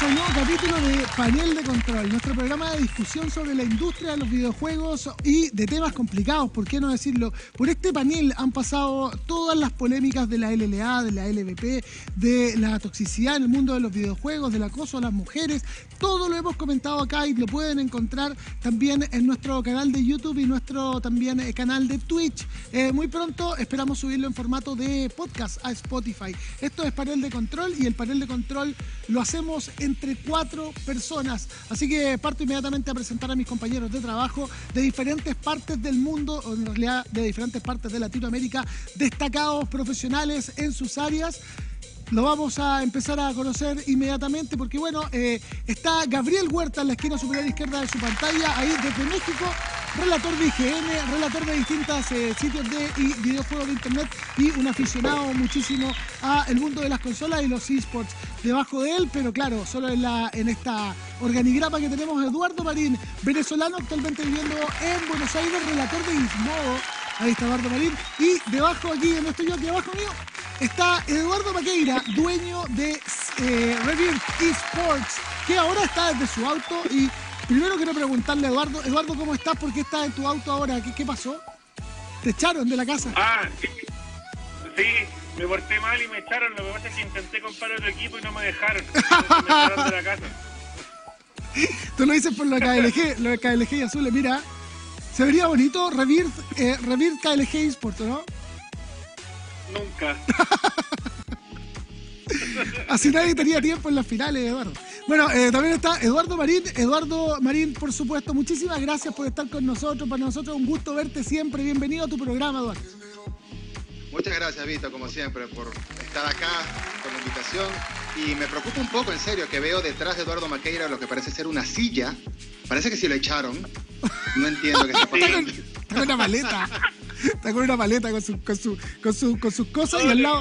bienvenidos un nuevo capítulo de Panel de Control, nuestro programa de discusión sobre la industria de los videojuegos y de temas complicados, ¿por qué no decirlo? Por este panel han pasado todas las polémicas de la LLA, de la LVP, de la toxicidad en el mundo de los videojuegos, del acoso a las mujeres, todo lo hemos comentado acá y lo pueden encontrar también en nuestro canal de YouTube y nuestro también eh, canal de Twitch. Eh, muy pronto esperamos subirlo en formato de podcast a Spotify. Esto es Panel de Control y el panel de control lo hacemos entre cuatro personas. Así que parto inmediatamente a presentar a mis compañeros de trabajo de diferentes partes del mundo, o en realidad de diferentes partes de Latinoamérica, destacados profesionales en sus áreas lo vamos a empezar a conocer inmediatamente porque, bueno, eh, está Gabriel Huerta en la esquina superior izquierda de su pantalla, ahí desde México, relator de IGN, relator de distintos eh, sitios de videojuegos de internet y un aficionado muchísimo a el mundo de las consolas y los esports. Debajo de él, pero claro, solo en, la, en esta organigrama que tenemos, Eduardo Marín, venezolano actualmente viviendo en Buenos Aires, relator de Gizmodo. Ahí está Eduardo Marín. Y debajo aquí, donde estoy yo, aquí abajo mío, está Eduardo Maqueira, dueño de eh, Esports, que ahora está desde su auto. Y primero quiero preguntarle a Eduardo, Eduardo, ¿cómo estás? ¿Por qué estás en tu auto ahora? ¿Qué, pasó? ¿Te echaron de la casa? Ah, sí, me porté mal y me echaron. Lo que pasa es que intenté comprar otro equipo y no me dejaron. me echaron de la casa. Tú lo dices por lo de KLG, lo de KLG y azules, mira. Se vería bonito Rebirth, eh, KLG Esports, ¿no? Nunca. Así nadie tenía tiempo en las finales, Eduardo. Bueno, eh, también está Eduardo Marín. Eduardo Marín, por supuesto, muchísimas gracias por estar con nosotros. Para nosotros un gusto verte siempre. Bienvenido a tu programa, Eduardo. Muchas gracias, Vito, como siempre, por estar acá, con la invitación. Y me preocupa un poco, en serio, que veo detrás de Eduardo Maqueira lo que parece ser una silla. Parece que si lo echaron. No entiendo qué está pasando. Está con una maleta. Está con una maleta con, su, con, su, con, su, con sus cosas y al lado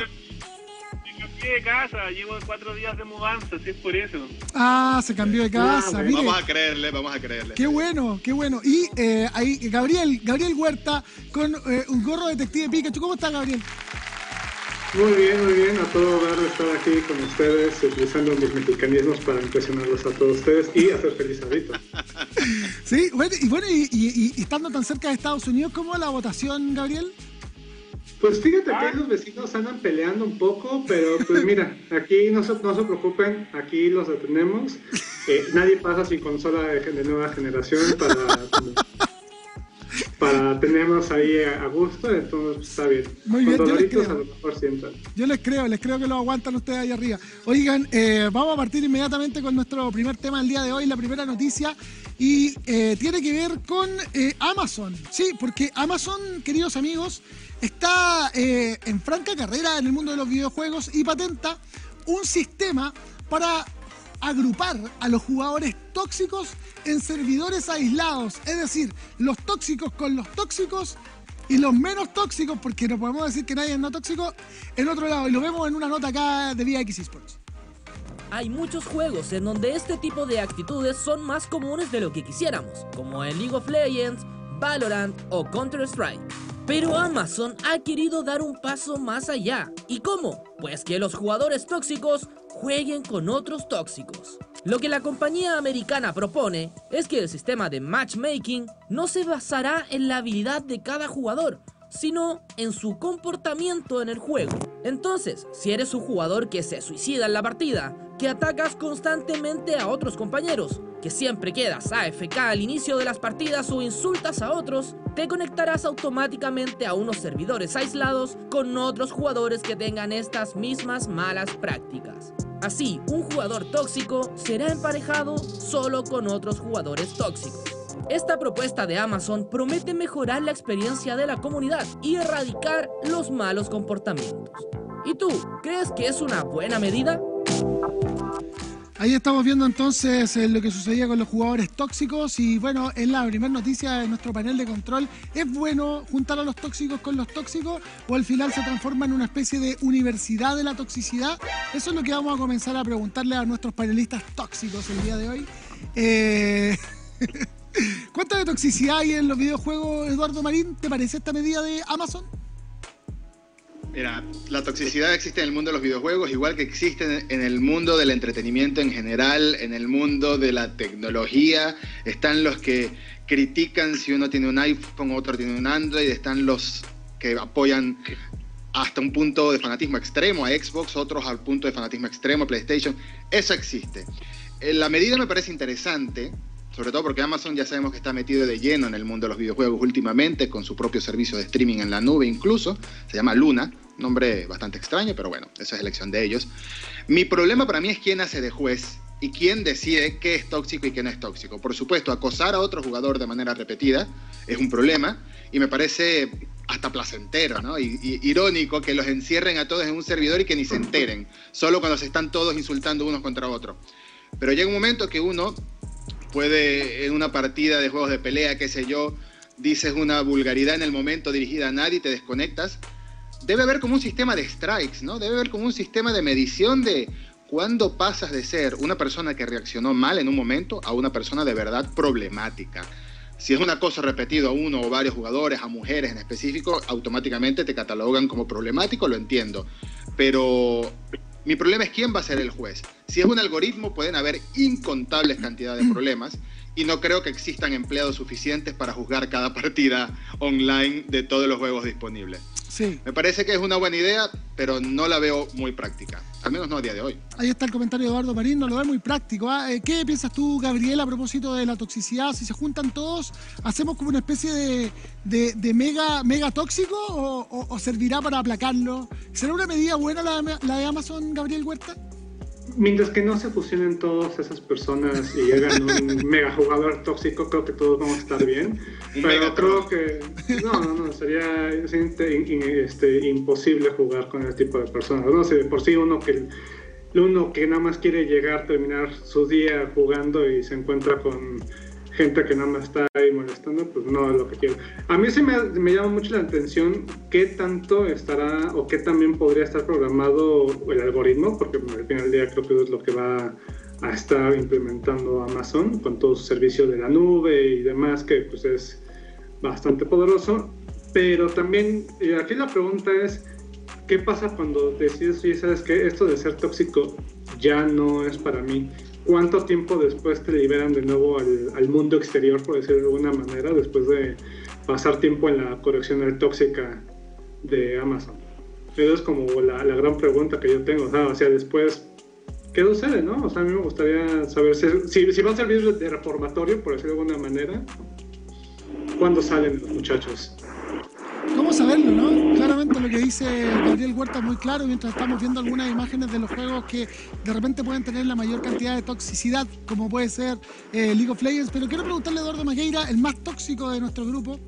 de casa, llevo cuatro días de mudanza, si es por eso. Ah, se cambió de casa. Vamos a creerle, vamos a creerle. Qué bueno, qué bueno. Y eh, ahí, Gabriel, Gabriel Huerta con eh, un gorro detective Pikachu. ¿Cómo está, Gabriel? Muy bien, muy bien. A todo dar estar aquí con ustedes, utilizando mis mexicanismos para impresionarlos a todos ustedes y hacer feliz a Vito. sí, bueno, y bueno, y, y, estando tan cerca de Estados Unidos, ¿cómo la votación, Gabriel? Pues fíjate que los vecinos andan peleando un poco, pero pues mira, aquí no se, no se preocupen, aquí los detenemos. Eh, nadie pasa sin consola de, nueva generación para, para tenernos ahí a gusto, entonces está bien. Muy bien, yo les, creo. yo les creo, les creo que lo aguantan ustedes ahí arriba. Oigan, eh, vamos a partir inmediatamente con nuestro primer tema del día de hoy, la primera noticia, y eh, tiene que ver con Amazon. Sí, porque Amazon, queridos amigos, está eh, en franca carrera en el mundo de los videojuegos y patenta un sistema para agrupar a los jugadores tóxicos en servidores aislados, es decir, los tóxicos con los tóxicos y los menos tóxicos, porque no podemos decir que nadie es no tóxico, en otro lado, y lo vemos en una nota acá de VX Esports. Hay muchos juegos en donde este tipo de actitudes son más comunes de lo que quisiéramos, como en League of Legends, Valorant o Counter-Strike. Pero Amazon ha querido dar un paso más allá. ¿Y cómo? Pues que los jugadores tóxicos jueguen con otros tóxicos. Lo que la compañía americana propone es que el sistema de matchmaking no se basará en la habilidad de cada jugador, sino en su comportamiento en el juego. Entonces, si eres un jugador que se suicida en la partida, que atacas constantemente a otros compañeros, que siempre quedas AFK al inicio de las partidas o insultas a otros, te conectarás automáticamente a unos servidores aislados con otros jugadores que tengan estas mismas malas prácticas. Así, un jugador tóxico será emparejado solo con otros jugadores tóxicos. Esta propuesta de Amazon promete mejorar la experiencia de la comunidad y erradicar los malos comportamientos. ¿Y tú, crees que es una buena medida? Ahí estamos viendo entonces eh, lo que sucedía con los jugadores tóxicos y bueno, en la primera noticia de nuestro panel de control, ¿es bueno juntar a los tóxicos con los tóxicos o al final se transforma en una especie de universidad de la toxicidad? Eso es lo que vamos a comenzar a preguntarle a nuestros panelistas tóxicos el día de hoy. Eh... ¿Cuánta de toxicidad hay en los videojuegos, Eduardo Marín? ¿Te parece esta medida de Amazon? Mira, la toxicidad existe en el mundo de los videojuegos, igual que existe en el mundo del entretenimiento en general, en el mundo de la tecnología. Están los que critican si uno tiene un iPhone, otro tiene un Android, están los que apoyan hasta un punto de fanatismo extremo a Xbox, otros al punto de fanatismo extremo a PlayStation. Eso existe. La medida me parece interesante, sobre todo porque Amazon ya sabemos que está metido de lleno en el mundo de los videojuegos últimamente, con su propio servicio de streaming en la nube incluso, se llama Luna, nombre bastante extraño, pero bueno, esa es elección de ellos. Mi problema para mí es quién hace de juez y quién decide qué es tóxico y qué no es tóxico. Por supuesto, acosar a otro jugador de manera repetida es un problema y me parece hasta placentero, ¿no? Y, irónico que los encierren a todos en un servidor y que ni se enteren, solo cuando se están todos insultando unos contra otros. Pero llega un momento que uno puede, en una partida de juegos de pelea, qué sé yo, dices una vulgaridad en el momento dirigida a nadie te desconectas. Debe haber como un sistema de strikes, ¿no? Debe haber como un sistema de medición de cuándo pasas de ser una persona que reaccionó mal en un momento a una persona de verdad problemática. Si es una cosa repetida a uno o varios jugadores, a mujeres en específico, automáticamente te catalogan como problemático, lo entiendo. Pero mi problema es quién va a ser el juez. Si es un algoritmo, pueden haber incontables cantidades de problemas y no creo que existan empleados suficientes para juzgar cada partida online de todos los juegos disponibles. Sí. Me parece que es una buena idea, pero no la veo muy práctica. Al menos no a día de hoy. Ahí está el comentario de Eduardo Marín, no lo ve muy práctico. ¿ah? Eh, ¿Qué piensas tú, Gabriel, a propósito de la toxicidad? Si se juntan todos, ¿hacemos como una especie de, mega, mega tóxico o, servirá para aplacarlo? ¿Será una medida buena la, la de Amazon, Gabriel Huerta? Mientras que no se fusionen todas esas personas y hagan un mega jugador tóxico, creo que todos vamos a estar bien. Pero creo que no, no, no, sería este, imposible jugar con ese tipo de personas. No sé, por sí uno que uno que nada más quiere llegar, terminar su día jugando y se encuentra con gente que nada más está ahí molestando, pues no es lo que quiero. A mí sí me, me, llama mucho la atención qué tanto estará o qué también podría estar programado el algoritmo, porque al final del día creo que es lo que va a estar implementando Amazon con todo su servicio de la nube y demás, que pues es bastante poderoso. Pero también aquí la pregunta es, ¿qué pasa cuando decides, oye, sabes que esto de ser tóxico ya no es para mí? Cuánto tiempo después te liberan de nuevo al, mundo exterior, por decirlo de alguna manera, después de pasar tiempo en la corrección tóxica de Amazon. Esa es como la, gran pregunta que yo tengo. O sea, después, ¿qué sucede, no? O sea, a mí me gustaría saber si, si, va a servir de reformatorio, por decirlo de alguna manera, ¿cuándo salen los muchachos? ¿Cómo saberlo, no? Lo que dice Gabriel Huerta muy claro mientras estamos viendo algunas imágenes de los juegos que de repente pueden tener la mayor cantidad de toxicidad, como puede ser eh, League of Legends. Pero quiero preguntarle a Eduardo Magueira, el más tóxico de nuestro grupo.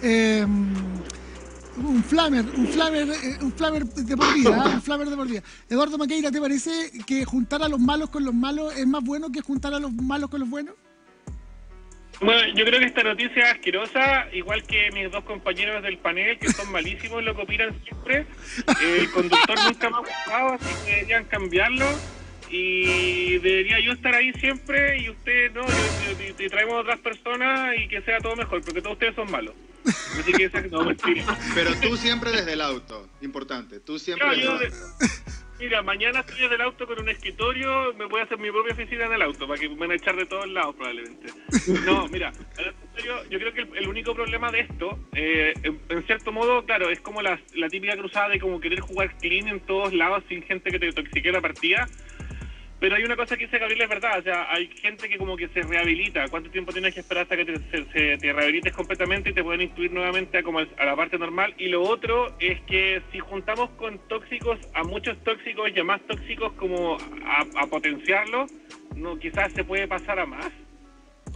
Eh, un flamer, un flamer, eh, un flamer de por vida, un flamer de por vida. Eduardo Maqueira, ¿te parece que juntar a los malos con los malos es más bueno que juntar a los malos con los buenos? Bueno, yo creo que esta noticia es asquerosa, igual que mis dos compañeros del panel, que son malísimos, lo que opinan siempre. Eh, el conductor nunca me ha gustado, así que deberían cambiarlo. Y debería yo estar ahí siempre y usted no, y, traemos otras personas y que sea todo mejor, porque todos ustedes son malos. Así que no, mentira. Pero tú siempre desde el auto, importante, tú siempre Mira, mañana estoy desde el auto con un escritorio, me voy a hacer mi propia oficina en el auto, para que me van a echar de todos lados probablemente. No, mira, yo creo que el, único problema de esto, eh, en, cierto modo, claro, es como la, la típica cruzada de como querer jugar clean en todos lados sin gente que te toxique la partida, pero hay una cosa que dice Gabriel, es verdad, o sea, hay gente que como que se rehabilita. ¿Cuánto tiempo tienes que esperar hasta que te, te rehabilites completamente y te pueden incluir nuevamente a, como a la parte normal? Y lo otro es que si juntamos con tóxicos a muchos tóxicos y a más tóxicos como a, potenciarlo, no, quizás se puede pasar a más.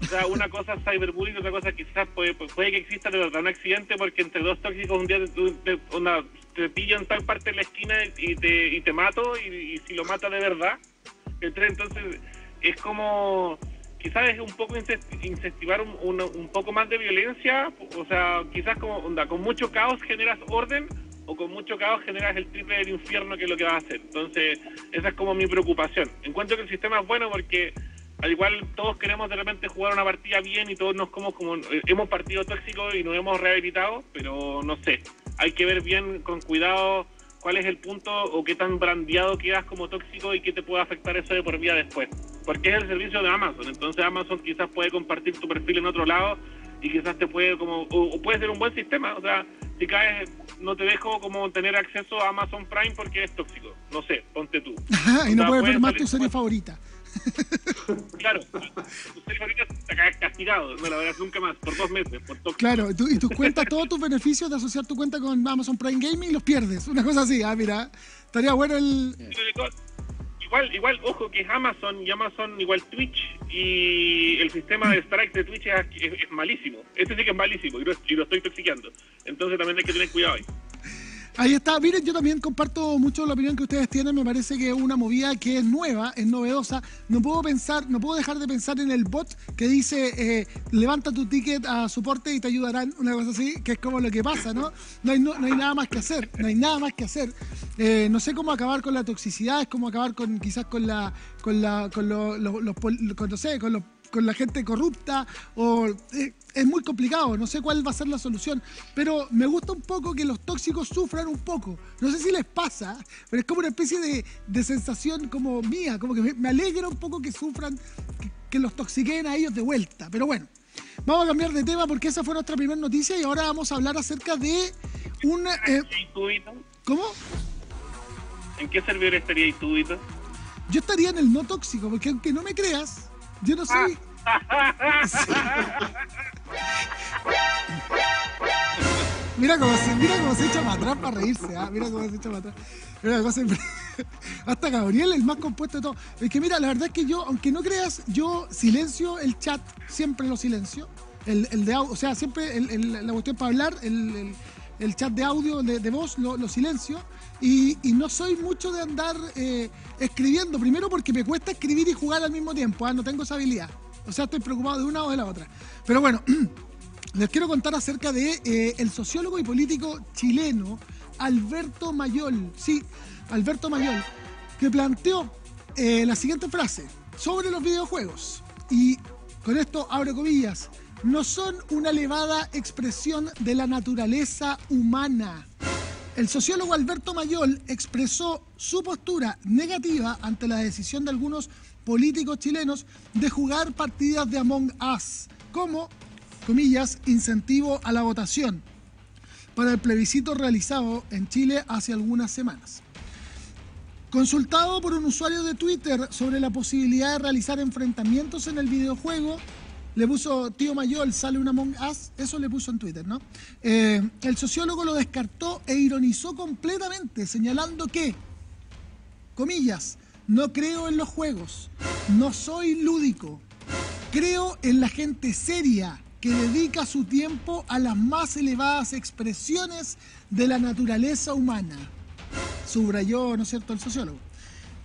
O sea, una cosa es cyberbullying, otra cosa quizás puede, puede que exista de verdad un accidente porque entre dos tóxicos un día te, una, te pillan tal parte de la esquina y te, y te mato y si lo mata de verdad entonces, es como, quizás es un poco incentivar un, un, poco más de violencia, o sea, quizás como, con mucho caos generas orden o con mucho caos generas el triple del infierno que es lo que vas a hacer. Entonces, esa es como mi preocupación. Encuentro que el sistema es bueno porque al igual todos queremos de repente jugar una partida bien y todos nos como como eh, hemos partido tóxico y nos hemos rehabilitado, pero no sé, hay que ver bien con cuidado cuál es el punto o qué tan brandeado quedas como tóxico y qué te puede afectar eso de por vida después. Porque es el servicio de Amazon, entonces Amazon quizás puede compartir tu perfil en otro lado y quizás te puede como, o, puede ser un buen sistema, o sea, si caes, no te dejo como tener acceso a Amazon Prime porque es tóxico, no sé, ponte tú. y no puedes ver más tu serie favorita. Claro, caes castigado, no la verás nunca más, por dos meses, por tóxico. Claro, y tus cuentas, todos tus beneficios de asociar tu cuenta con Amazon Prime Gaming los pierdes, una cosa así, ah, mira, estaría bueno el igual, igual, ojo que es Amazon y Amazon igual Twitch y el sistema de strike de Twitch es, malísimo. Este sí que es malísimo y lo, y lo estoy toxiqueando. Entonces también hay que tener cuidado ahí. Ahí está. Miren, yo también comparto mucho la opinión que ustedes tienen. Me parece que es una movida que es nueva, es novedosa. No puedo pensar, no puedo dejar de pensar en el bot que dice eh, levanta tu ticket a soporte y te ayudarán, una cosa así, que es como lo que pasa, ¿no? No hay, no, hay nada más que hacer, no hay nada más que hacer. Eh, no sé cómo acabar con la toxicidad, es como acabar con quizás con la, con la, con los, los, no sé, con los con la gente corrupta o eh, es muy complicado, no sé cuál va a ser la solución, pero me gusta un poco que los tóxicos sufran un poco. No sé si les pasa, pero es como una especie de, sensación como mía, como que me, alegra un poco que sufran, que, los toxiquen a ellos de vuelta. Pero bueno, vamos a cambiar de tema porque esa fue nuestra primera noticia y ahora vamos a hablar acerca de un... Eh, ¿Cómo? ¿En qué servidor estaría tú, Yo estaría en el no tóxico, porque aunque no me creas, yo no soy. mira cómo se, mira cómo se echa para atrás para reírse, ¿ah? mira cómo se echa para atrás. Mira, siempre... Hasta Gabriel, el más compuesto de todo. Es que mira, la verdad es que yo, aunque no creas, yo silencio el chat, siempre lo silencio. El, el de o sea, siempre el, la cuestión para hablar, el, el chat de audio, de, de voz, lo, lo silencio. Y, no soy mucho de andar eh, escribiendo, primero porque me cuesta escribir y jugar al mismo tiempo, ¿ah? no tengo esa habilidad. O sea, estoy preocupado de una o de la otra. Pero bueno, les quiero contar acerca de eh, el sociólogo y político chileno Alberto Mayol. Sí, Alberto Mayol, que planteó eh, la siguiente frase sobre los videojuegos. Y con esto abro comillas. No son una elevada expresión de la naturaleza humana el sociólogo Alberto Mayol expresó su postura negativa ante la decisión de algunos políticos chilenos de jugar partidas de Among Us como, comillas, incentivo a la votación para el plebiscito realizado en Chile hace algunas semanas. Consultado por un usuario de Twitter sobre la posibilidad de realizar enfrentamientos en el videojuego, le puso tío Mayol, sale una Among Us, eso le puso en Twitter, ¿no? Eh, el sociólogo lo descartó e ironizó completamente, señalando que, comillas, no creo en los juegos, no soy lúdico, creo en la gente seria que dedica su tiempo a las más elevadas expresiones de la naturaleza humana. Subrayó, ¿no es cierto?, el sociólogo.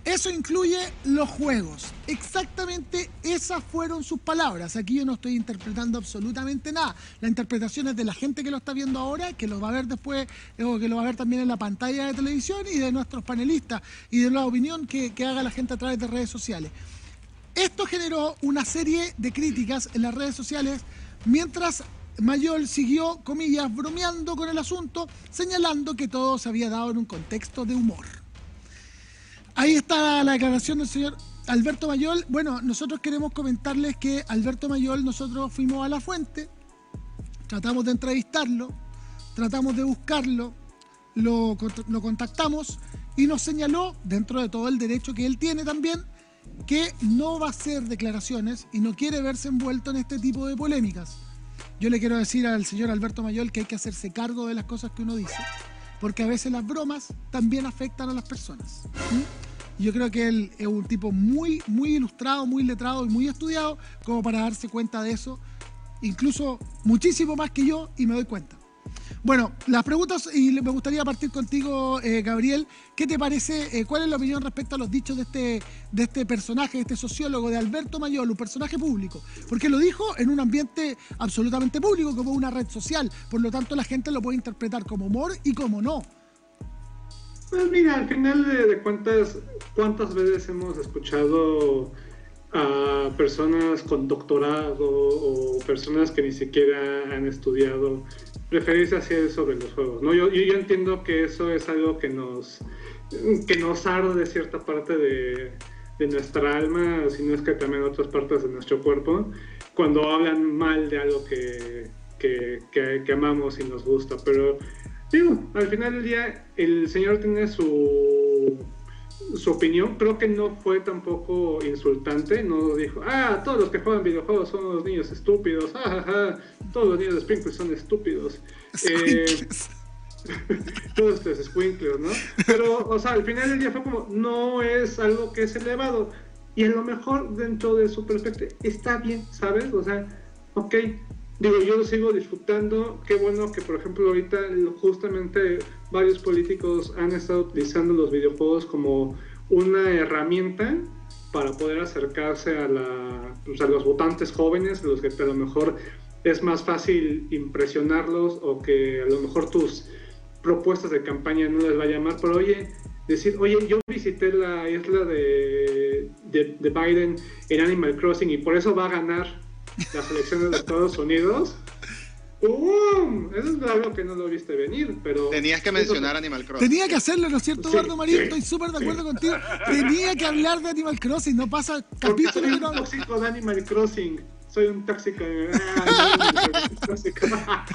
Eso incluye los juegos. Exactamente esas fueron sus palabras. Aquí yo no estoy interpretando absolutamente nada. La interpretación es de la gente que lo está viendo ahora, que lo va a ver después, o que lo va a ver también en la pantalla de televisión, y de nuestros panelistas, y de la opinión que, que haga la gente a través de redes sociales. Esto generó una serie de críticas en las redes sociales mientras Mayol siguió, comillas, bromeando con el asunto, señalando que todo se había dado en un contexto de humor. Ahí está la declaración del señor Alberto Mayol. Bueno, nosotros queremos comentarles que Alberto Mayol, nosotros fuimos a la fuente, tratamos de entrevistarlo, tratamos de buscarlo, lo, contactamos y nos señaló, dentro de todo el derecho que él tiene también, que no va a hacer declaraciones y no quiere verse envuelto en este tipo de polémicas. Yo le quiero decir al señor Alberto Mayol que hay que hacerse cargo de las cosas que uno dice, porque a veces las bromas también afectan a las personas. Yo creo que él es un tipo muy, muy ilustrado, muy letrado y muy estudiado como para darse cuenta de eso, incluso muchísimo más que yo y me doy cuenta. Bueno, las preguntas, y me gustaría partir contigo, eh, Gabriel. ¿Qué te parece? Eh, ¿Cuál es la opinión respecto a los dichos de este, de este personaje, de este sociólogo, de Alberto Mayol, un personaje público? Porque lo dijo en un ambiente absolutamente público, como una red social. Por lo tanto, la gente lo puede interpretar como humor y como no. Pues mira, al final de, cuentas, ¿cuántas veces hemos escuchado a personas con doctorado o personas que ni siquiera han estudiado referirse así sobre los juegos. ¿no? Yo, yo, entiendo que eso es algo que nos, que nos arde de cierta parte de, de nuestra alma, si no es que también otras partes de nuestro cuerpo, cuando hablan mal de algo que, que, que, amamos y nos gusta. Pero digo, al final del día el señor tiene su su opinión creo que no fue tampoco insultante, no dijo, ah, todos los que juegan videojuegos son los niños estúpidos, ah, todos los niños de Sprinkles son estúpidos. Eh, todos estos squinklers, ¿no? Pero, o sea, al final del día fue como, no es algo que es elevado. Y a lo mejor dentro de su perspectiva está bien, ¿sabes? O sea, ok, digo, yo lo sigo disfrutando. Qué bueno que, por ejemplo, ahorita justamente varios políticos han estado utilizando los videojuegos como una herramienta para poder acercarse a, la, pues, a los votantes jóvenes, los que a lo mejor es más fácil impresionarlos o que a lo mejor tus propuestas de campaña no les va a llamar, pero oye, decir, oye, yo visité la isla de, de, de Biden en Animal Crossing y por eso va a ganar las elecciones de Estados Unidos. ¡Um! Eso es algo que no lo viste venir, pero... Tenías que mencionar Animal Crossing. Tenía que hacerlo, ¿no es cierto, Eduardo Marín? Estoy súper de acuerdo contigo. Tenía que hablar de Animal Crossing, no pasa capítulo... Soy un tóxico de Animal Crossing. Soy un tóxico de... Ah,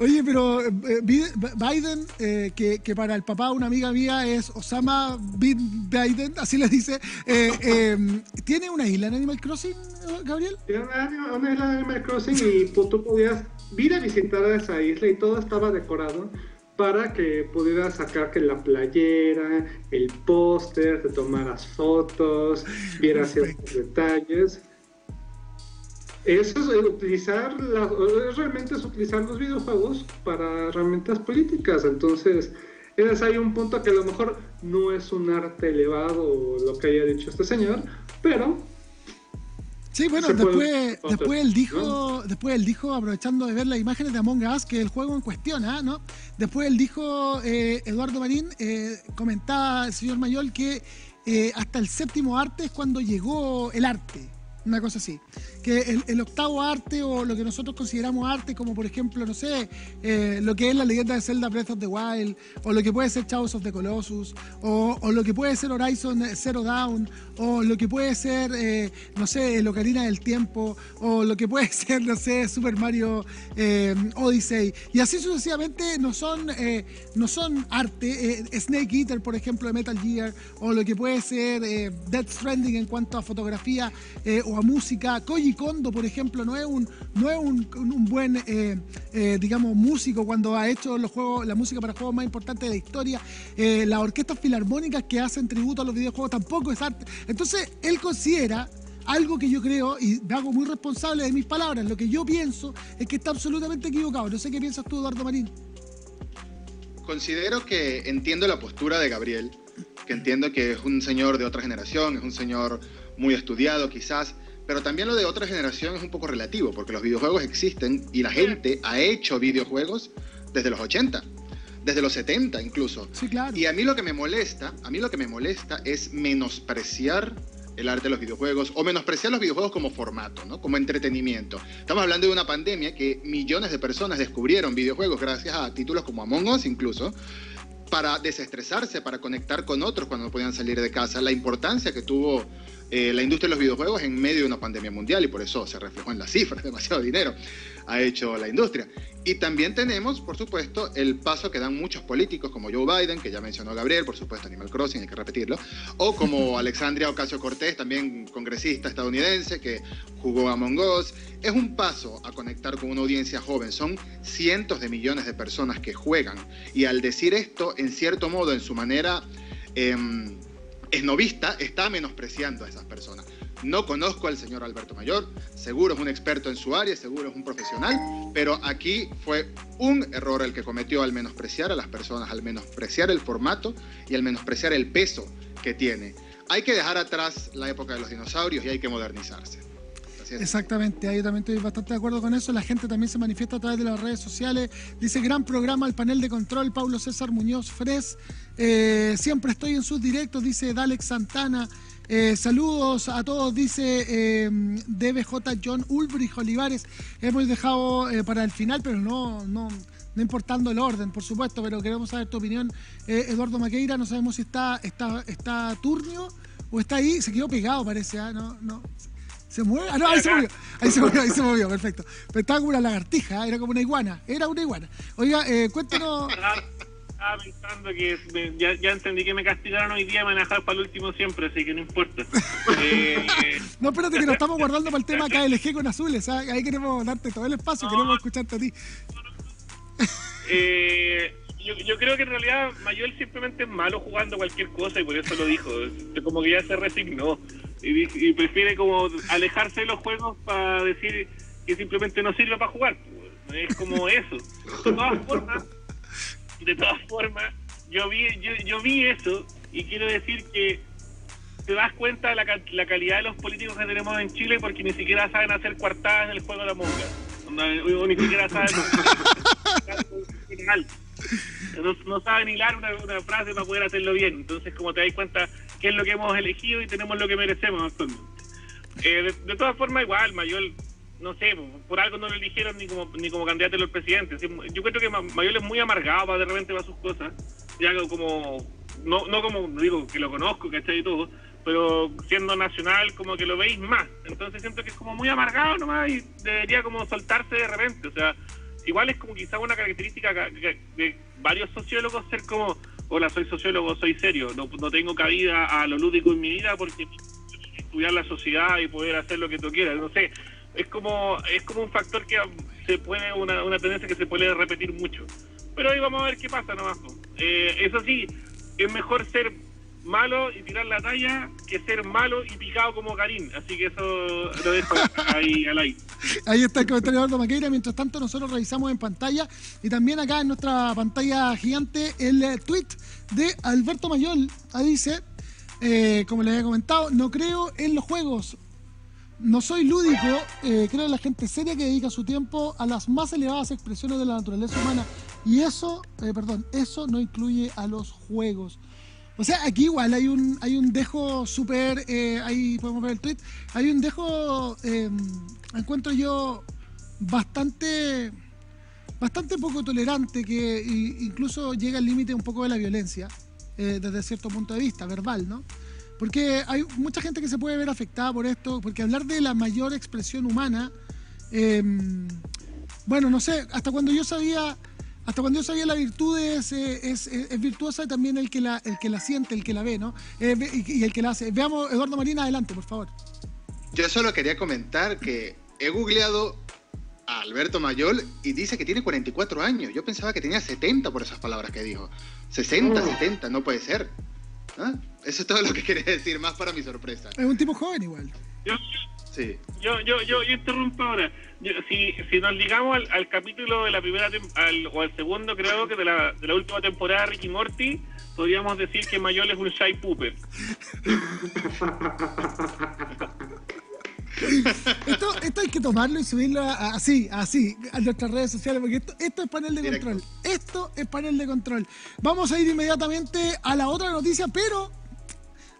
Oye, pero eh, Biden, eh, que, para el papá, una amiga mía, es Osama Bin Biden, así le dice, eh, em, ¿tiene una isla en Animal Crossing, Gabriel? Tiene una, isla en Animal Crossing y pues, tú podías ir a visitar a esa isla y todo estaba decorado para que pudieras sacar que la playera, el póster, te tomaras fotos, vieras ciertos detalles eso es utilizar, realmente es utilizar los videojuegos para herramientas políticas. Entonces, es ahí un punto que a lo mejor no es un arte elevado lo que haya dicho este señor, pero Sí, bueno, después, después él dijo, después él dijo, aprovechando de ver las imágenes de Among Us, que el juego en cuestión, ¿ah? ¿no? Después él dijo, eh, Eduardo Marín, eh, comentaba el señor Mayol que eh, hasta el séptimo arte es cuando llegó el arte una cosa así. El, octavo arte o lo que nosotros consideramos arte, como por ejemplo, no sé, eh, lo que es la leyenda de Zelda Breath of the Wild, o lo que puede ser Chaos of the Colossus, o, lo que puede ser Horizon Zero Dawn, o lo que puede ser, eh, no sé, el Ocarina del Tiempo, o lo que puede ser, no sé, Super Mario eh, Odyssey. Y así sucesivamente no son, no son arte. Snake Eater, por ejemplo, de Metal Gear, o lo que puede ser Death Stranding en cuanto a fotografía o música. Koji Kondo, por ejemplo, no es un, no es un, buen, eh, eh, digamos, músico cuando ha hecho los juegos, la música para juegos más importantes de la historia. Eh, las orquestas filarmónicas que hacen tributo a los videojuegos tampoco es arte. Entonces, él considera algo que yo creo, y me hago muy responsable de mis palabras, lo que yo pienso es que está absolutamente equivocado. No sé qué piensas tú, Eduardo Marín. Considero que entiendo la postura de Gabriel, que entiendo que es un señor de otra generación, es un señor muy estudiado quizás, pero también lo de otra generación es un poco relativo, porque los videojuegos existen y la gente ha hecho videojuegos desde los 80, desde los 70 incluso. Sí, claro. Y a mí lo que me molesta, a mí lo que me molesta es menospreciar el arte de los videojuegos o menospreciar los videojuegos como formato, ¿no? como entretenimiento. Estamos hablando de una pandemia que millones de personas descubrieron videojuegos gracias a títulos como Among Us incluso, para desestresarse, para conectar con otros cuando no podían salir de casa. La importancia que tuvo eh, la industria de los videojuegos en medio de una pandemia mundial y por eso se reflejó en las cifras, demasiado dinero ha hecho la industria. Y también tenemos, por supuesto, el paso que dan muchos políticos como Joe Biden, que ya mencionó Gabriel, por supuesto Animal Crossing, hay que repetirlo, o como Alexandria Ocasio Cortés, también congresista estadounidense, que jugó a Among Us. Es un paso a conectar con una audiencia joven, son cientos de millones de personas que juegan. Y al decir esto, en cierto modo, en su manera... Eh, esnovista está menospreciando a esas personas. No conozco al señor Alberto Mayor, seguro es un experto en su área, seguro es un profesional, pero aquí fue un error el que cometió al menospreciar a las personas, al menospreciar el formato y al menospreciar el peso que tiene. Hay que dejar atrás la época de los dinosaurios y hay que modernizarse. Exactamente, ahí también estoy bastante de acuerdo con eso. La gente también se manifiesta a través de las redes sociales. Dice, gran programa, el panel de control, Pablo César Muñoz Fres. Eh, siempre estoy en sus directos, dice Dalex Santana. Eh, saludos a todos, dice eh, DBJ John Ulbrich Olivares. Hemos dejado eh, para el final, pero no, no, no importando el orden, por supuesto, pero queremos saber tu opinión. Eh, Eduardo Maqueira, no sabemos si está, está, está turnio o está ahí, se quedó pegado, parece, ¿ah? No, no. ¿Se mueve? Ah, no, ahí se movió, ahí se movió, ahí se movió, perfecto. Pero estaba como una lagartija, ¿ah? era como una iguana, era una iguana. Oiga, eh, cuéntanos. Estaba, pensando que me- ya, ya entendí que me castigaron hoy día, dejar para el último siempre, así que no importa. Eh, No, espérate que nos estamos guardando para el tema KLG con azules, ¿ah? ahí queremos darte todo el espacio, queremos escucharte a ti. eh, yo, yo creo que en realidad Mayol simplemente es malo jugando cualquier cosa y por eso lo dijo. Es Como que ya se resignó y, prefiere como alejarse de los juegos para decir que simplemente no sirve para jugar. pues. Es como eso. De todas formas, yo vi, yo, yo vi eso y quiero decir que te das cuenta de la, la calidad de los políticos que tenemos en Chile porque ni siquiera saben hacer coartadas en el juego de la monga. O, ni siquiera saben no saben hilar una, una frase para poder hacerlo bien. Entonces, como te das cuenta, qué es lo que hemos elegido y tenemos lo que merecemos actualmente. Eh, de, de todas formas, igual, Mayol, no sé, por algo no lo eligieron ni como ni como candidato a los presidentes. Yo creo que Ma- Mayol es muy amargado de repente para sus cosas. Ya como, no, no como digo que lo conozco, ¿cachai? Y todo, pero siendo nacional, como que lo veis más. Entonces siento que es como muy amargado nomás y debería como soltarse de repente. O sea, igual es como quizá una característica ca- ca- de varios sociólogos ser como, hola, soy sociólogo, soy serio, no, tengo cabida a lo lúdico en mi vida porque estudiar la sociedad y poder hacer lo que tú quieras, no sé, es como es como un factor que se puede, una, una tendencia que se puede repetir mucho. Pero ahí vamos a ver qué pasa nomás. Eh, eso sí, es mejor ser malo y tirar la talla que ser malo y picado como Karim, así que eso lo dejo ahí al aire. Ahí está el comentario de Eduardo Maqueira. Mientras tanto, nosotros revisamos en pantalla y también acá en nuestra pantalla gigante el eh, tweet de Alberto Mayol. Ahí dice, eh, como les había comentado, no creo en los juegos. No soy lúdico, eh, creo en la gente seria que dedica su tiempo a las más elevadas expresiones de la naturaleza humana. Y eso, eh, perdón, eso no incluye a los juegos. O sea, aquí igual hay un, hay un dejo súper, eh, ahí podemos ver el tweet, hay un dejo, eh, encuentro yo, bastante, bastante poco tolerante que incluso llega al límite un poco de la violencia, eh, desde cierto punto de vista, verbal, ¿no? Porque hay mucha gente que se puede ver afectada por esto, porque hablar de la mayor expresión humana, eh, bueno, no sé, hasta cuando yo sabía, hasta cuando yo sabía la virtud es, eh, es, es- es virtuosa también el que la, el que la siente, el que la ve, ¿no? Eh, y, y el que la hace. Veamos, Eduardo Marina, adelante, por favor. Yo solo quería comentar que he googleado a Alberto Mayol y dice que tiene 44 años. Yo pensaba que tenía 70 por esas palabras que dijo. 60, 70, no puede ser. ¿Ah? Eso es todo lo que quería decir, más para mi sorpresa. Es un tipo joven igual. Yo, Sí. yo, yo, yo, yo interrumpo ahora. Yo- si, si nos ligamos al, al capítulo de la primera al, o al segundo, creo que de la, de la última temporada de Ricky Morty, podríamos decir que Mayol es un shy puppet. Esto, esto hay que tomarlo y subirlo a- a- así, así, a nuestras redes sociales, porque esto, esto es panel de Directo. control. Esto es panel de control. Vamos a ir inmediatamente a la otra noticia, pero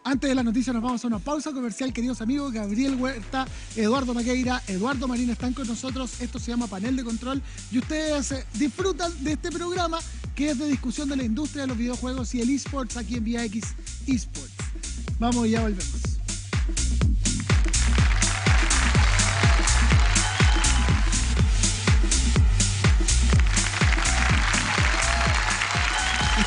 antes de la noticia nos vamos a una pausa comercial, queridos amigos. Gabriel Huerta, Eduardo Maqueira, Eduardo Marín están con nosotros. Esto se llama panel de control y ustedes eh, disfrutan de este programa que es de discusión de la industria de los videojuegos y el esports aquí en VX Esports. Vamos y ya volvemos.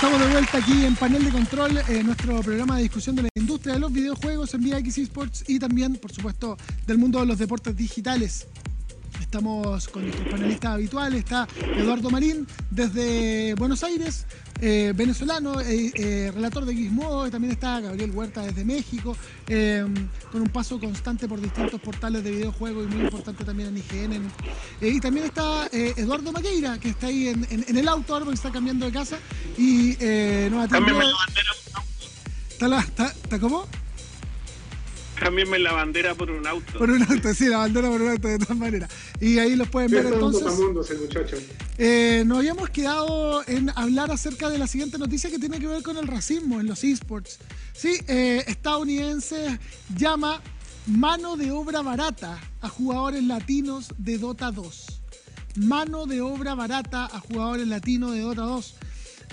Estamos de vuelta aquí en Panel de Control, eh, nuestro programa de discusión de la industria de los videojuegos en VX Esports y también, por supuesto, del mundo de los deportes digitales. Estamos con nuestros panelistas habituales. Está Eduardo Marín desde Buenos Aires, eh, venezolano, eh, eh, relator de Gizmodo. También está Gabriel Huerta desde México, con un paso constante por distintos portales de videojuegos y muy importante también en IGN. Y también está Eduardo Maqueira, que está ahí en, en- en el auto ahora porque está cambiando de casa. Y nos atendió. ¿Está, la- está- está cómo? Cámbienme la bandera por un auto. Por un auto, sí, la bandera por un auto de todas maneras. Y ahí los pueden ver Es todo un entonces. topamundos el muchacho. Eh, nos habíamos quedado en hablar acerca de la siguiente noticia que tiene que ver con el racismo en los esports. Sí, eh, estadounidense llama mano de obra barata a jugadores latinos de Dota 2. Mano de obra barata a jugadores latinos de Dota 2.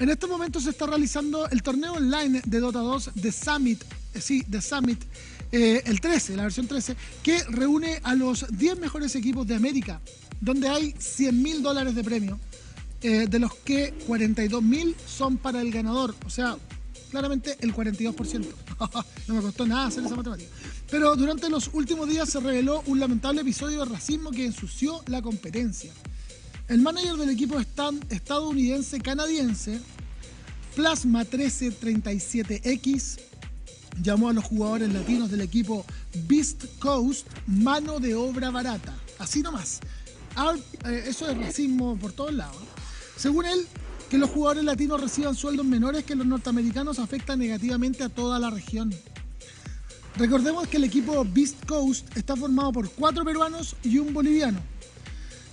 En este momento se está realizando el torneo online de Dota 2 de Summit, eh, sí, de Summit, eh, el 13, la versión 13, que reúne a los 10 mejores equipos de América, donde hay 100 mil dólares de premio, eh, de los que 42 mil son para el ganador, o sea, claramente el 42%. no me costó nada hacer esa matemática. Pero durante los últimos días se reveló un lamentable episodio de racismo que ensució la competencia. El manager del equipo estan- estadounidense canadiense, Plasma 1337X, llamó a los jugadores latinos del equipo Beast Coast mano de obra barata. Así nomás. Ah, eh, eso es racismo por todos lados. Según él, que los jugadores latinos reciban sueldos menores que los norteamericanos afecta negativamente a toda la región. Recordemos que el equipo Beast Coast está formado por cuatro peruanos y un boliviano.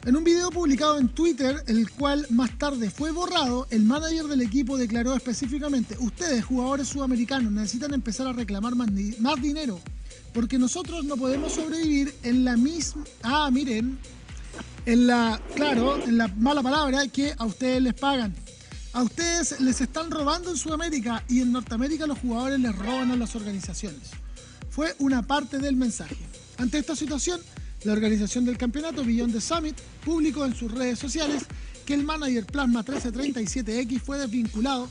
En un video publicado en Twitter, el cual más tarde fue borrado, el manager del equipo declaró específicamente, ustedes jugadores sudamericanos necesitan empezar a reclamar más, más dinero, porque nosotros no podemos sobrevivir en la misma... Ah, miren, en la, claro, en la mala palabra que a ustedes les pagan. A ustedes les están robando en Sudamérica y en Norteamérica los jugadores les roban a las organizaciones. Fue una parte del mensaje. Ante esta situación, la organización del campeonato Beyond the Summit publicó en sus redes sociales que el manager Plasma 1337X fue desvinculado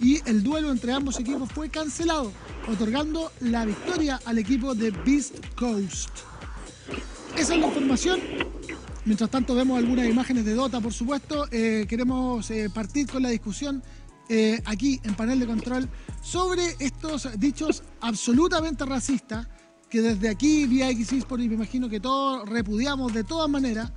y el duelo entre ambos equipos fue cancelado, otorgando la victoria al equipo de Beast Coast. Esa es la información. Mientras tanto vemos algunas imágenes de Dota, por supuesto. Eh, queremos eh, partir con la discusión eh, aquí en panel de control sobre estos dichos absolutamente racistas que desde aquí, vía X y me imagino que todos repudiamos de todas maneras.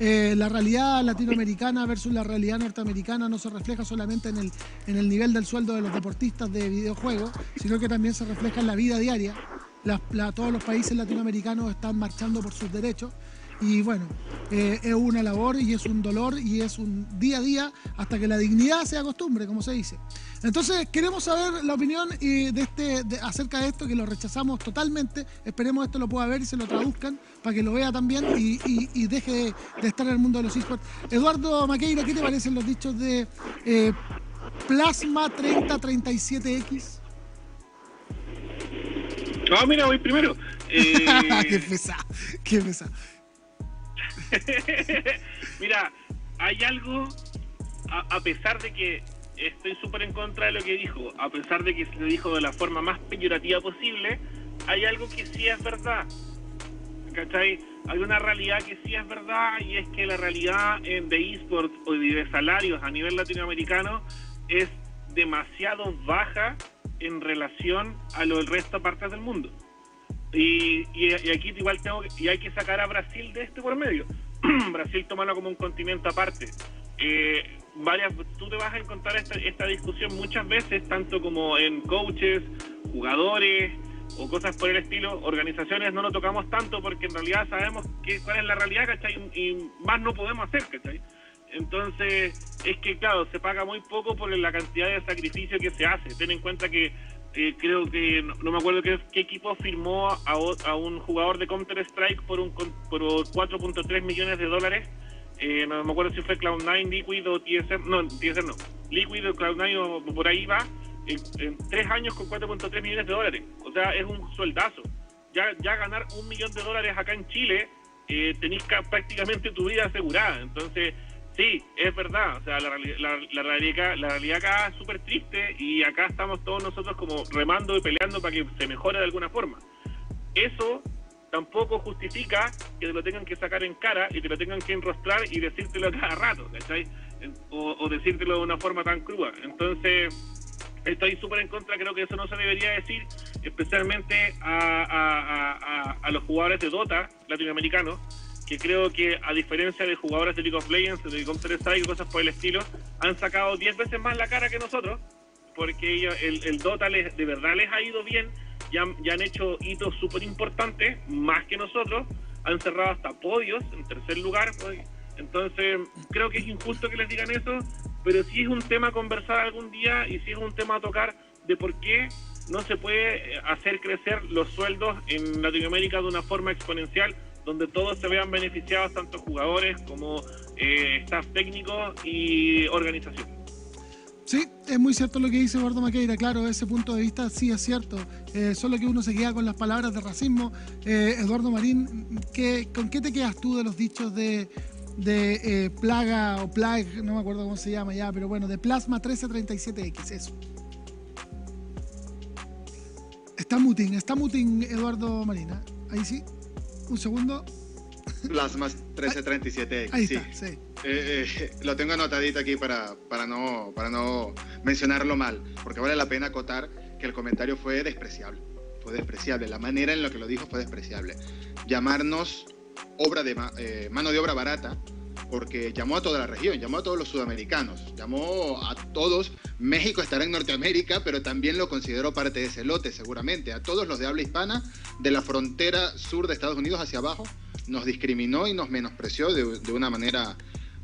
Eh, la realidad latinoamericana versus la realidad norteamericana no se refleja solamente en el, en el nivel del sueldo de los deportistas de videojuegos, sino que también se refleja en la vida diaria. La- todos los países latinoamericanos están marchando por sus derechos y bueno, eh, es una labor y es un dolor y es un día a día hasta que la dignidad sea costumbre, como se dice. Entonces queremos saber la opinión eh, de este, de- acerca de esto, que lo rechazamos totalmente. Esperemos esto lo pueda ver y se lo traduzcan para que lo vea también y, y- y deje de, de estar en el mundo de los esports. Eduardo Maqueira, ¿qué te parecen los dichos de eh, Plasma 3037X? Ah, mira, voy primero. Eh, qué pesado, qué pesado. Mira, hay algo, a, a pesar de que estoy súper en contra de lo que dijo, a pesar de que se lo dijo de la forma más peyorativa posible, hay algo que sí es verdad. ¿Cachai? Hay una realidad que sí es verdad y es que la realidad en de esports o de salarios a nivel latinoamericano es demasiado baja en relación a lo del resto de partes del mundo. Y, y- y aquí igual tengo y hay que sacar a Brasil de este por medio. Brasil tomarlo como un continente aparte. Eh, varias, tú te vas a encontrar esta, esta discusión muchas veces, tanto como en coaches, jugadores o cosas por el estilo. Organizaciones no lo tocamos tanto porque en realidad sabemos que, cuál es la realidad, ¿cachai? Y más no podemos hacer, ¿cachai? Entonces, es que claro, se paga muy poco por la cantidad de sacrificio que se hace. Ten en cuenta que eh, creo que, no, me acuerdo qué, qué equipo firmó a, un jugador de Counter-Strike por, por 4.3 millones de dólares. Eh, no me acuerdo si fue Cloud9, Liquid o TSM. No, TSM no. Liquid o Cloud9 o por ahí va. En, tres años con 4.3 millones de dólares. O sea, es un sueldazo. Ya, ya ganar un millón de dólares acá en Chile, eh, tenéis ca- prácticamente tu vida asegurada. Entonces, sí, es verdad. O sea, la, la, la realidad, la realidad acá es súper triste y acá estamos todos nosotros como remando y peleando para que se mejore de alguna forma. Eso tampoco justifica que te lo tengan que sacar en cara y te lo tengan que enrostrar y decírtelo cada rato, ¿cachai? O, o decírtelo de una forma tan cruda. Entonces, estoy súper en contra, creo que eso no se debería decir, especialmente a los jugadores de Dota latinoamericanos, que creo que a diferencia de jugadores de League of Legends, de Counter-Strike y cosas por el estilo, han sacado 10 veces más la cara que nosotros, porque ellos, el, el Dota les, de verdad les ha ido bien ya, ya han hecho hitos súper importantes, más que nosotros, han cerrado hasta podios en tercer lugar. Entonces, creo que es injusto que les digan eso, pero sí es un tema a conversar algún día y sí es un tema a tocar de por qué no se puede hacer crecer los sueldos en Latinoamérica de una forma exponencial, donde todos se vean beneficiados, tanto jugadores como eh, staff técnico y organización. Sí, es muy cierto lo que dice Eduardo Maqueira, claro, ese punto de vista sí es cierto, eh, solo que uno se queda con las palabras de racismo. Eh, Eduardo Marín, ¿qué, ¿con qué te quedas tú de los dichos de, de Plaga o Plague, no me acuerdo cómo se llama ya, pero bueno, de Plasma 1337X, eso? Está muting, está muting Eduardo Marina. Ahí sí, un segundo. Plasma 1337X, Ahí está, sí. Eh, eh, lo tengo anotadito aquí para, para, no, para no mencionarlo mal, porque vale la pena acotar que el comentario fue despreciable. Fue despreciable. La manera en la que lo dijo fue despreciable. Llamarnos obra de eh, mano de obra barata, porque llamó a toda la región, llamó a todos los sudamericanos, llamó a todos. México estará en Norteamérica, pero también lo consideró parte de ese lote, seguramente. A todos los de habla hispana, de la frontera sur de Estados Unidos hacia abajo, nos discriminó y nos menospreció de, de una manera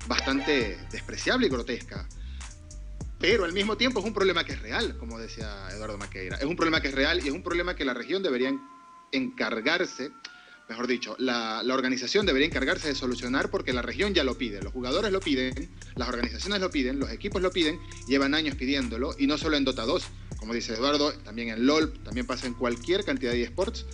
bastante despreciable y grotesca. Pero al mismo tiempo es un problema que es real, como decía Eduardo Maqueira. Es un problema que es real y es un problema que la región debería en- encargarse, mejor dicho, la, organización debería encargarse de solucionar porque la región ya lo pide. Los jugadores lo piden, las organizaciones lo piden, los equipos lo piden, llevan años pidiéndolo y no solo en Dota 2, como dice Eduardo, también en LOL, también pasa en cualquier cantidad de esports,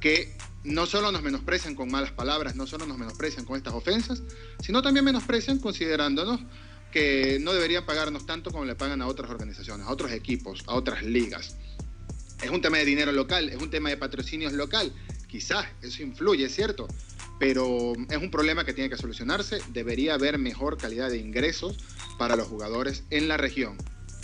que no solo nos menosprecian con malas palabras, no solo nos menosprecian con estas ofensas, sino también menosprecian considerándonos que no deberían pagarnos tanto como le pagan a otras organizaciones, a otros equipos, a otras ligas. Es un tema de dinero local, es un tema de patrocinios local. Quizás eso influye, es cierto, pero es un problema que tiene que solucionarse. Debería haber mejor calidad de ingresos para los jugadores en la región.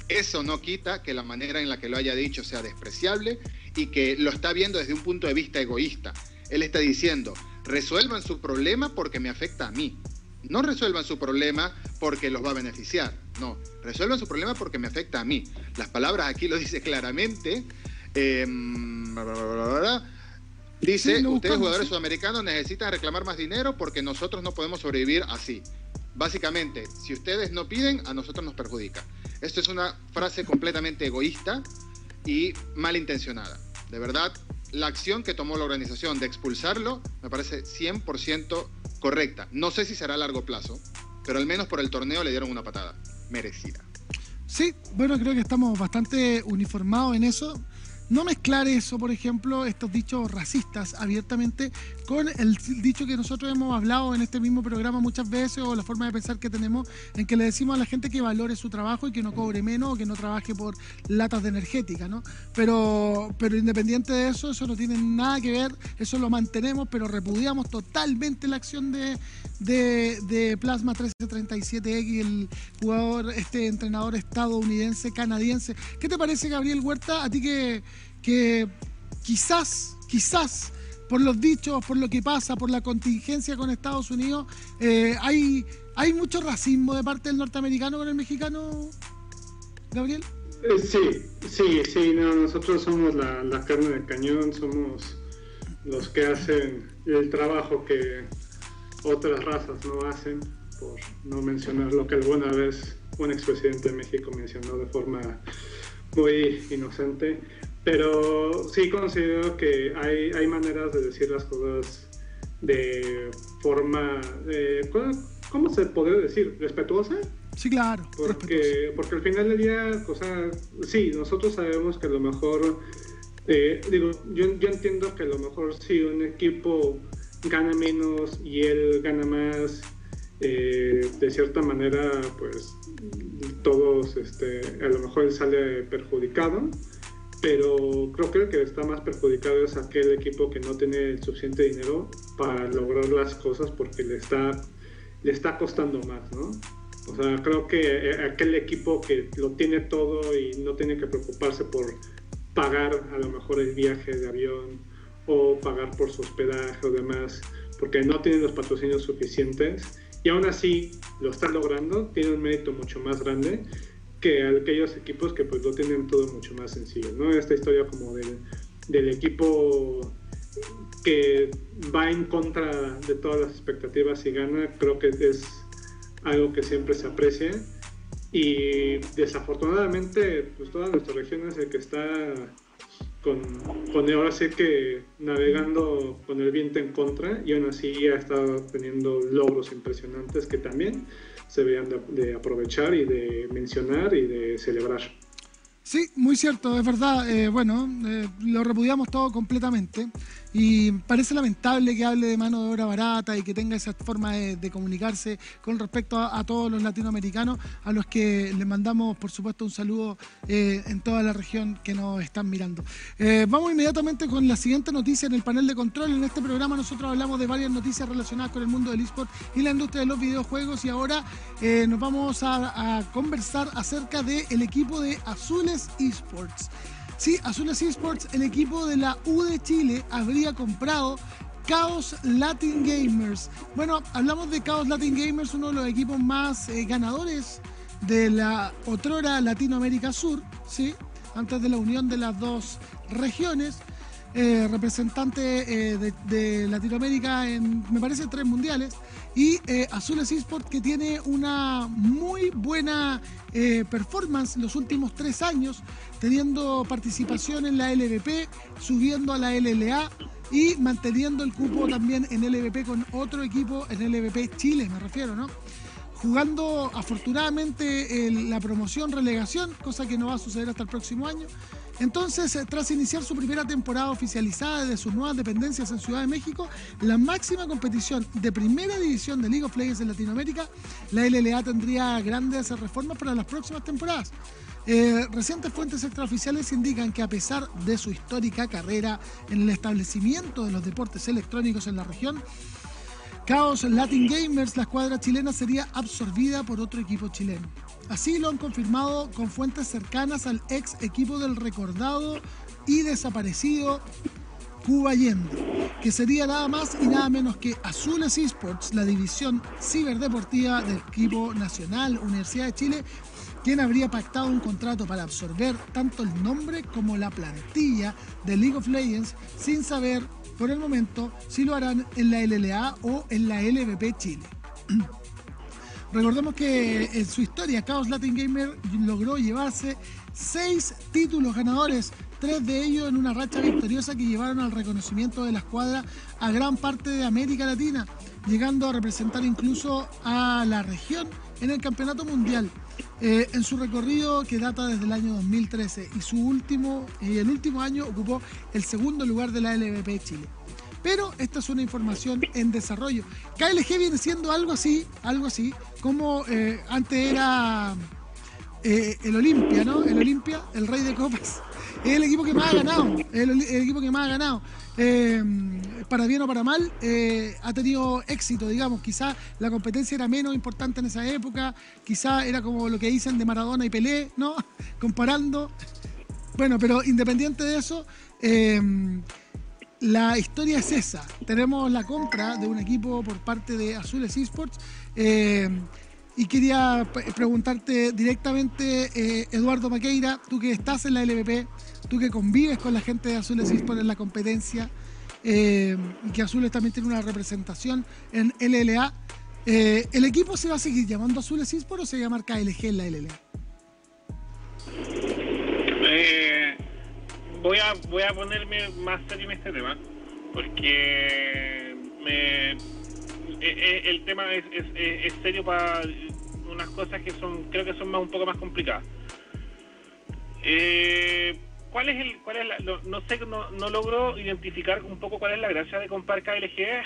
Eso no quita que la manera en la que lo haya dicho sea despreciable y que lo está viendo desde un punto de vista egoísta. Él está diciendo, resuelvan su problema porque me afecta a mí. No resuelvan su problema porque los va a beneficiar. No, resuelvan su problema porque me afecta a mí. Las palabras aquí lo dice claramente. Bla. Dice, ustedes jugadores sudamericanos necesitan reclamar más dinero porque nosotros no podemos sobrevivir así. Básicamente, si ustedes no piden, a nosotros nos perjudica. Esto es una frase completamente egoísta y malintencionada. De verdad, la acción que tomó la organización de expulsarlo me parece 100% correcta. No sé si será a largo plazo, pero al menos por el torneo le dieron una patada. Merecida. Sí, bueno, creo que estamos bastante uniformados en eso. No mezclar eso, por ejemplo, estos dichos racistas abiertamente con el dicho que nosotros hemos hablado en este mismo programa muchas veces o la forma de pensar que tenemos en que le decimos a la gente que valore su trabajo y que no cobre menos o que no trabaje por latas de energética, ¿no? Pero, pero independiente de eso, eso no tiene nada que ver, eso lo mantenemos, pero repudiamos totalmente la acción de, de, de Plasma 1337X, el jugador, este entrenador estadounidense, canadiense. ¿Qué te parece, Gabriel Huerta? A ti que, que quizás, quizás, por los dichos, por lo que pasa, por la contingencia con Estados Unidos, eh, hay, hay mucho racismo de parte del norteamericano con el mexicano, Gabriel. Eh, Sí, sí, sí, no, nosotros somos la, la carne de cañón, somos los que hacen el trabajo que otras razas no hacen, por no mencionar lo que alguna vez un expresidente de México mencionó de forma muy inocente. Pero sí considero que hay, hay maneras de decir las cosas de forma, eh, ¿cómo- ¿cómo se podría decir? ¿Respetuosa? Sí, claro. Porque, porque al final del día, o sea, sí, nosotros sabemos que a lo mejor, eh, digo, yo, yo entiendo que a lo mejor si un equipo gana menos y él gana más, eh, de cierta manera, pues todos, este, a lo mejor él sale perjudicado, pero creo que el que está más perjudicado es aquel equipo que no tiene el suficiente dinero para lograr las cosas porque le está, le está costando más, ¿no? O sea, creo que eh, aquel equipo que lo tiene todo y no tiene que preocuparse por pagar a lo mejor el viaje de avión o pagar por su hospedaje o demás, porque no tienen los patrocinios suficientes y aún así lo están logrando, tiene un mérito mucho más grande que aquellos equipos que pues lo tienen todo mucho más sencillo, ¿no? Esta historia como del, equipo que va en contra de todas las expectativas y gana, creo que es algo que siempre se aprecia. Y desafortunadamente, pues toda nuestra región es el que está con, con ahora sí que navegando con el viento en contra y aún así ha estado teniendo logros impresionantes que también se veían de aprovechar y de mencionar y de celebrar. Sí, muy cierto, es verdad. Eh, bueno, eh, lo repudiamos todo completamente y parece lamentable que hable de mano de obra barata y que tenga esa forma de, comunicarse con respecto a, todos los latinoamericanos, a los que les mandamos, por supuesto, un saludo eh, en toda la región que nos están mirando. vamos inmediatamente con la siguiente noticia en el panel de control. En este programa nosotros hablamos de varias noticias relacionadas con el mundo del eSport y la industria de los videojuegos y ahora nos vamos a, conversar acerca del equipo de Azules Esports. Sí, Azules Esports, el equipo de la U de Chile, habría comprado Chaos Latin Gamers. Bueno, hablamos de Chaos Latin Gamers, uno de los equipos más eh, ganadores de la otrora Latinoamérica Sur, ¿sí? antes de la unión de las dos regiones. Eh, representante eh, de, Latinoamérica en, me parece, tres mundiales. Y eh, Azules Esports que tiene una muy buena performance los últimos tres años, teniendo participación en la LVP, subiendo a la LLA y manteniendo el cupo también en LVP con otro equipo en LVP Chile, me refiero, ¿no? Jugando afortunadamente la promoción relegación, cosa que no va a suceder hasta el próximo año. Entonces, eh, tras iniciar su primera temporada oficializada de sus nuevas dependencias en Ciudad de México, la máxima competición de primera división de League of Legends en Latinoamérica, la LLA tendría grandes reformas para las próximas temporadas. Eh, recientes fuentes extraoficiales indican que a pesar de su histórica carrera en el establecimiento de los deportes electrónicos en la región, Chaos Latin Gamers, la escuadra chilena sería absorbida por otro equipo chileno. Así lo han confirmado con fuentes cercanas al ex equipo del recordado y desaparecido Cuba Allende, que sería nada más y nada menos que Azules Esports, la división ciberdeportiva del equipo nacional Universidad de Chile, quien habría pactado un contrato para absorber tanto el nombre como la plantilla de League of Legends sin saber por el momento si lo harán en la LLA o en la LVP Chile. Recordemos que en su historia Chaos Latin Gamer logró llevarse seis títulos ganadores, tres de ellos en una racha victoriosa que llevaron al reconocimiento de la escuadra a gran parte de América Latina, llegando a representar incluso a la región en el Campeonato Mundial. Eh, en su recorrido que data desde el año 2013 y su último y el último año ocupó el segundo lugar de la LVP Chile. Pero esta es una información en desarrollo. KLG viene siendo algo así, algo así, como eh, antes era eh, el Olimpia, ¿no? El Olimpia, el rey de copas. Es el equipo que más ha ganado, el, equipo que más ha ganado. Eh, para bien o para mal, ha tenido éxito, digamos. Quizá la competencia era menos importante en esa época, quizá era como lo que dicen de Maradona y Pelé, ¿no? Comparando. Bueno, pero independiente de eso, la historia es esa. Tenemos la compra de un equipo por parte de Azules Esports. Eh, y quería preguntarte directamente, eh, Eduardo Maqueira, tú que estás en la LVP, tú que convives con la gente de Azules Esports en la competencia, eh, y que Azules también tiene una representación en LLA, ¿el equipo se va a seguir llamando Azules Esports o se va a llamar KLG en la LLA? Voy a voy a ponerme más serio en este tema porque me, eh, eh, el tema es, serio para unas cosas que son creo que son más un poco más complicadas eh, cuál es el cuál es no, sé no, no logro identificar un poco cuál es la gracia de comprar KLG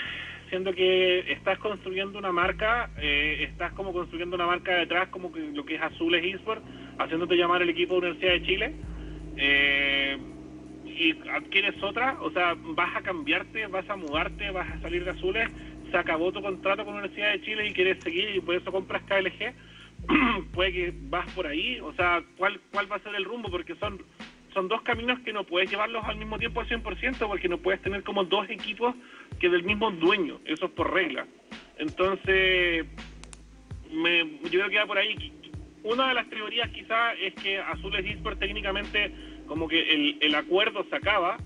siendo que estás construyendo una marca, estás como construyendo una marca detrás, como lo que es Azules Esports, haciéndote llamar el equipo de Universidad de Chile. Y adquieres otra, o sea, vas a cambiarte, vas a mudarte, vas a salir de azules, se acabó tu contrato con la Universidad de Chile y quieres seguir y por eso compras KLG, puede que vas por ahí, o sea, ¿cuál, cuál va a ser el rumbo? Porque son, son dos caminos que no puedes llevarlos al mismo tiempo al 100% porque no puedes tener como dos equipos que del mismo dueño, eso es por regla. Entonces, me, yo creo que va por ahí. Una de las teorías quizás es que Azules Esports técnicamente como que el, el acuerdo se acaba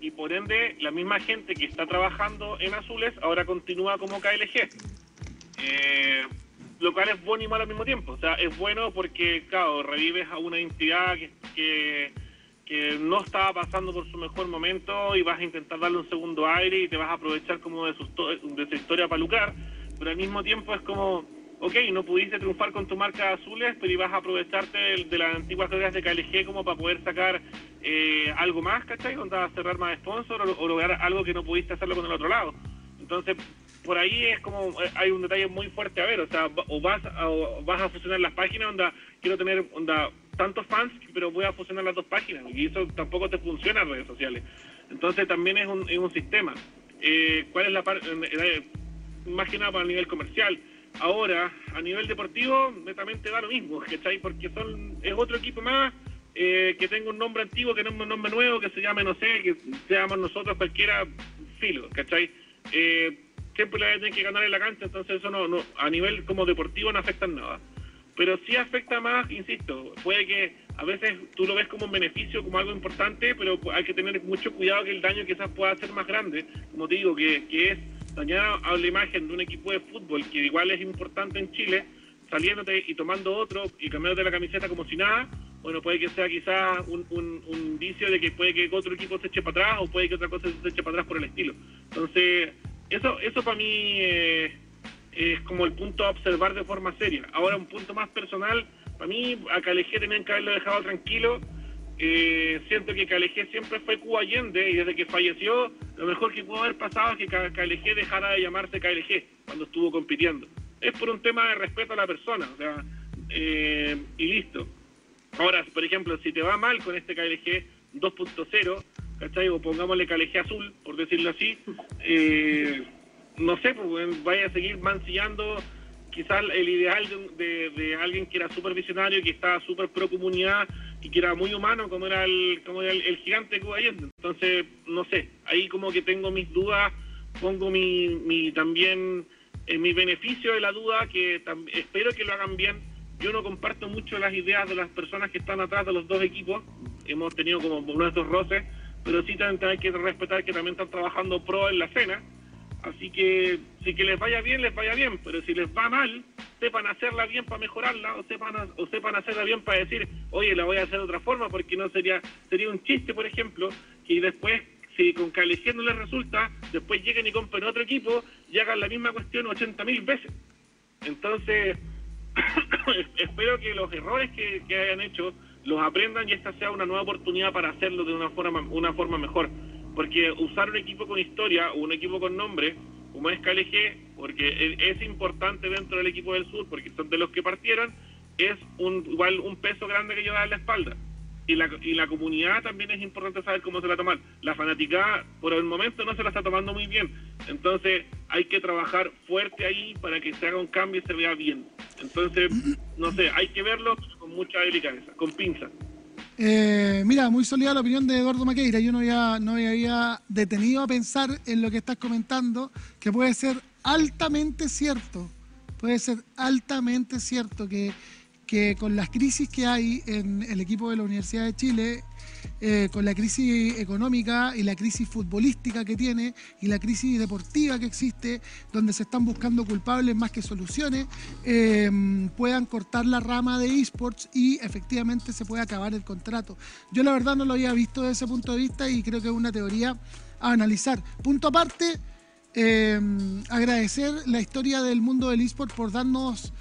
y por ende la misma gente que está trabajando en Azules ahora continúa como KLG. Eh, lo cual es bueno y malo al mismo tiempo. O sea, es bueno porque, claro, revives a una entidad que, que, que no estaba pasando por su mejor momento y vas a intentar darle un segundo aire y te vas a aprovechar como de su, de su historia para lucrar, pero al mismo tiempo es como, ok, no pudiste triunfar con tu marca azules, pero ibas a aprovecharte de, de las antiguas reglas de KLG como para poder sacar eh, algo más, ¿cachai? Donde cerrar más sponsor o, o lograr algo que no pudiste hacerlo con el otro lado. Entonces, por ahí es como eh, hay un detalle muy fuerte a ver, o sea, o vas o vas a fusionar las páginas, onda quiero tener onda tantos fans, pero voy a fusionar las dos páginas y eso tampoco te funciona en redes sociales. Entonces también es un, es un sistema. Eh, ¿Cuál es la parte? Eh, más que nada para el nivel comercial. Ahora, a nivel deportivo, netamente da lo mismo, ¿cachai? Porque son es otro equipo más eh, que tenga un nombre antiguo, que tenga un nombre nuevo, que se llame, no sé, que seamos nosotros cualquiera filo, ¿cachai? Eh, siempre le tener que ganar en la cancha, entonces eso no, no, a nivel como deportivo no afecta nada. Pero sí afecta más, insisto, puede que a veces tú lo ves como un beneficio, como algo importante, pero hay que tener mucho cuidado que el daño quizás pueda ser más grande, como te digo, que, que es dañar a la imagen de un equipo de fútbol que igual es importante en Chile, saliéndote y tomando otro y cambiándote la camiseta como si nada, bueno, puede que sea quizás un, un, indicio de que puede que otro equipo se eche para atrás o puede que otra cosa se eche para atrás por el estilo. Entonces, eso, eso para mí eh, es como el punto a observar de forma seria. Ahora, un punto más personal, para mí a Calegé tenían que haberlo dejado tranquilo. Eh, siento que Calegé siempre fue Cuba Allende y desde que falleció, lo mejor que pudo haber pasado es que Calegé dejara de llamarse KLG cuando estuvo compitiendo. Es por un tema de respeto a la persona, o sea, eh, y listo. Ahora, por ejemplo, si te va mal con este KLG 2.0, ¿cachai? O pongámosle KLG azul, por decirlo así, eh, no sé, pues vaya a seguir mancillando quizás el ideal de, de, de alguien que era súper visionario, que estaba súper pro comunidad que era muy humano como era el, como era el, el gigante Cuba. Entonces, no sé, ahí como que tengo mis dudas, pongo mi, mi también eh, mi beneficio de la duda, que espero que lo hagan bien. Yo no comparto mucho las ideas de las personas que están atrás de los dos equipos, hemos tenido como nuestros roces, pero sí también hay que respetar que también están trabajando pro en la cena Así que si que les vaya bien, les vaya bien, pero si les va mal, sepan hacerla bien para mejorarla o sepan, o sepan hacerla bien para decir, oye, la voy a hacer de otra forma, porque no sería sería un chiste, por ejemplo, que después, si con Calegía no les resulta, después lleguen y compren otro equipo y hagan la misma cuestión 80 mil veces. Entonces, espero que los errores que, que hayan hecho los aprendan y esta sea una nueva oportunidad para hacerlo de una forma, una forma mejor porque usar un equipo con historia o un equipo con nombre, como es KLG, porque es importante dentro del equipo del sur, porque son de los que partieron, es un, igual un peso grande que lleva en la espalda. Y la, y la comunidad también es importante saber cómo se la toman. La fanática por el momento no se la está tomando muy bien. Entonces hay que trabajar fuerte ahí para que se haga un cambio y se vea bien. Entonces, no sé, hay que verlo con mucha delicadeza, con pinza. Eh, mira, muy sólida la opinión de Eduardo Maqueira. Yo no había, no había detenido a pensar en lo que estás comentando, que puede ser altamente cierto. Puede ser altamente cierto que, que con las crisis que hay en el equipo de la Universidad de Chile, eh, con la crisis económica y la crisis futbolística que tiene y la crisis deportiva que existe, donde se están buscando culpables más que soluciones, eh, puedan cortar la rama de esports y efectivamente se pueda acabar el contrato. Yo la verdad no lo había visto desde ese punto de vista y creo que es una teoría a analizar. Punto aparte, eh, agradecer la historia del mundo del esports por darnos